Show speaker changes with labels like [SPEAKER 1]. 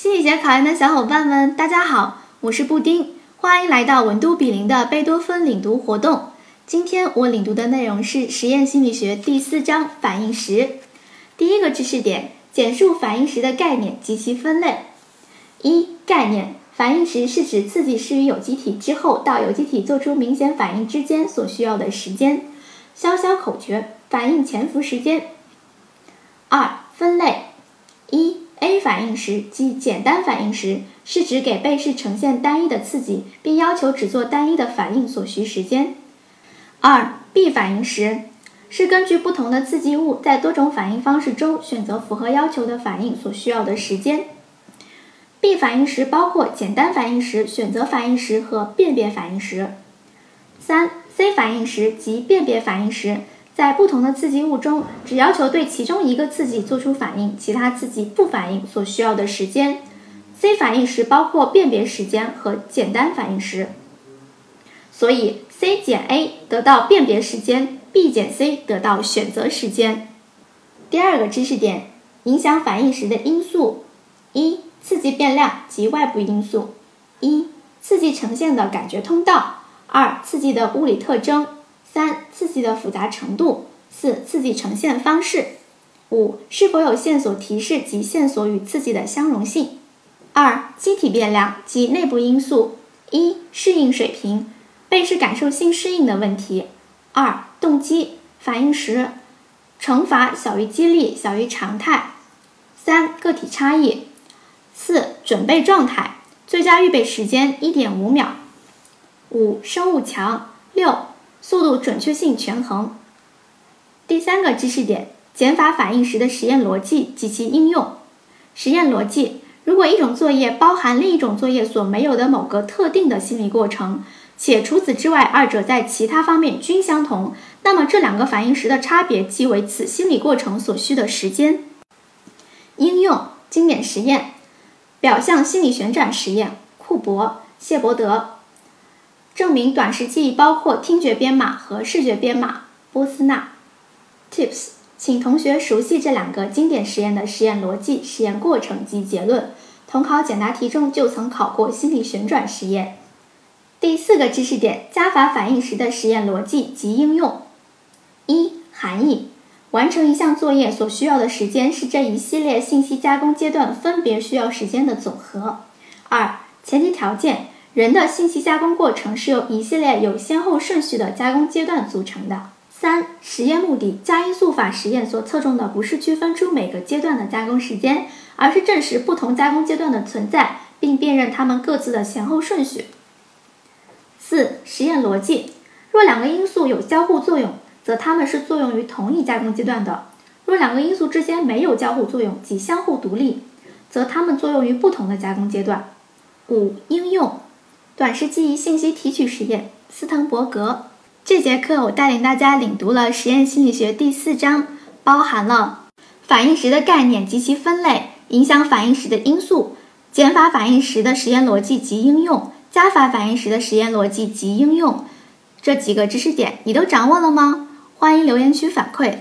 [SPEAKER 1] 心理学考研的小伙伴们，大家好，我是布丁，欢迎来到文都比邻的贝多芬领读活动。今天我领读的内容是实验心理学第四章反应时。第一个知识点：简述反应时的概念及其分类。一、概念：反应时是指刺激施于有机体之后到有机体做出明显反应之间所需要的时间。消消口诀：反应潜伏时间。二、分类：一。A 反应时即简单反应时，是指给被试呈现单一的刺激，并要求只做单一的反应所需时间。二 B 反应时，是根据不同的刺激物在多种反应方式中选择符合要求的反应所需要的时间。B 反应时包括简单反应时、选择反应时和辨别反应时。三 C 反应时及辨别反应时。在不同的刺激物中，只要求对其中一个刺激做出反应，其他刺激不反应所需要的时间。C 反应时包括辨别时间和简单反应时。所以 C 减 A 得到辨别时间，B 减 C 得到选择时间。第二个知识点：影响反应时的因素。一、刺激变量及外部因素。一、刺激呈现的感觉通道。二、刺激的物理特征。三、刺激的复杂程度；四、刺激呈现方式；五、是否有线索提示及线索与刺激的相容性。二、机体变量及内部因素：一、适应水平，被试感受性适应的问题；二、动机，反应时惩罚小于激励小于常态；三、个体差异；四、准备状态，最佳预备时间一点五秒；五、生物强；六。速度准确性权衡。第三个知识点：减法反应时的实验逻辑及其应用。实验逻辑：如果一种作业包含另一种作业所没有的某个特定的心理过程，且除此之外二者在其他方面均相同，那么这两个反应时的差别即为此心理过程所需的时间。应用：经典实验，表象心理旋转实验，库珀、谢伯德。证明短时记忆包括听觉编码和视觉编码。波斯纳。Tips，请同学熟悉这两个经典实验的实验逻辑、实验过程及结论。统考简答题中就曾考过心理旋转实验。第四个知识点：加法反应时的实验逻辑及应用。一、含义：完成一项作业所需要的时间是这一系列信息加工阶段分别需要时间的总和。二、前提条件。人的信息加工过程是由一系列有先后顺序的加工阶段组成的。三、实验目的：加因素法实验所侧重的不是区分出每个阶段的加工时间，而是证实不同加工阶段的存在，并辨认它们各自的前后顺序。四、实验逻辑：若两个因素有交互作用，则它们是作用于同一加工阶段的；若两个因素之间没有交互作用，即相互独立，则它们作用于不同的加工阶段。五、应用。短时记忆信息提取实验，斯滕伯格。这节课我带领大家领读了实验心理学第四章，包含了反应时的概念及其分类，影响反应时的因素，减法反应时的实验逻辑及应用，加法反应时的实验逻辑及应用。这几个知识点你都掌握了吗？欢迎留言区反馈。